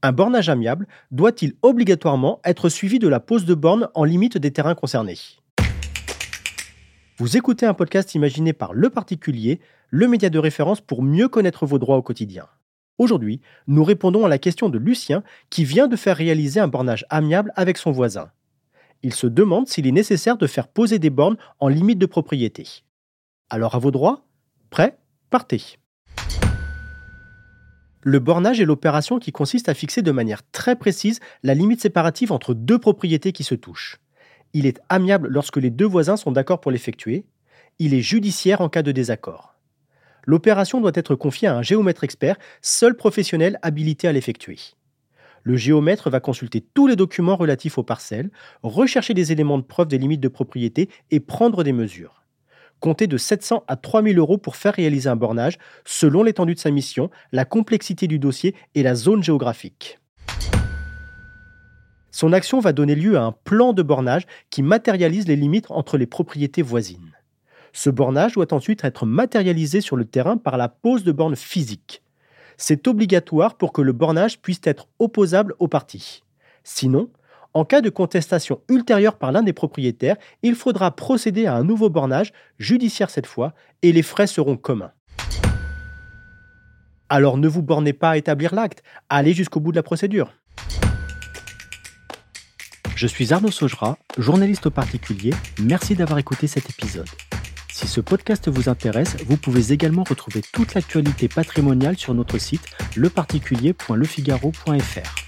Un bornage amiable doit-il obligatoirement être suivi de la pose de borne en limite des terrains concernés? Vous écoutez un podcast imaginé par Le Particulier, le média de référence pour mieux connaître vos droits au quotidien. Aujourd'hui, nous répondons à la question de Lucien qui vient de faire réaliser un bornage amiable avec son voisin. Il se demande s'il est nécessaire de faire poser des bornes en limite de propriété. Alors à vos droits Prêt Partez le bornage est l'opération qui consiste à fixer de manière très précise la limite séparative entre deux propriétés qui se touchent. Il est amiable lorsque les deux voisins sont d'accord pour l'effectuer. Il est judiciaire en cas de désaccord. L'opération doit être confiée à un géomètre expert, seul professionnel habilité à l'effectuer. Le géomètre va consulter tous les documents relatifs aux parcelles, rechercher des éléments de preuve des limites de propriété et prendre des mesures compter de 700 à 3000 euros pour faire réaliser un bornage selon l'étendue de sa mission, la complexité du dossier et la zone géographique. Son action va donner lieu à un plan de bornage qui matérialise les limites entre les propriétés voisines. Ce bornage doit ensuite être matérialisé sur le terrain par la pose de bornes physiques. C'est obligatoire pour que le bornage puisse être opposable aux parties. Sinon, en cas de contestation ultérieure par l'un des propriétaires, il faudra procéder à un nouveau bornage, judiciaire cette fois, et les frais seront communs. Alors ne vous bornez pas à établir l'acte, allez jusqu'au bout de la procédure. Je suis Arnaud Saugera, journaliste au particulier. Merci d'avoir écouté cet épisode. Si ce podcast vous intéresse, vous pouvez également retrouver toute l'actualité patrimoniale sur notre site leparticulier.lefigaro.fr.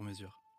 sur mesure.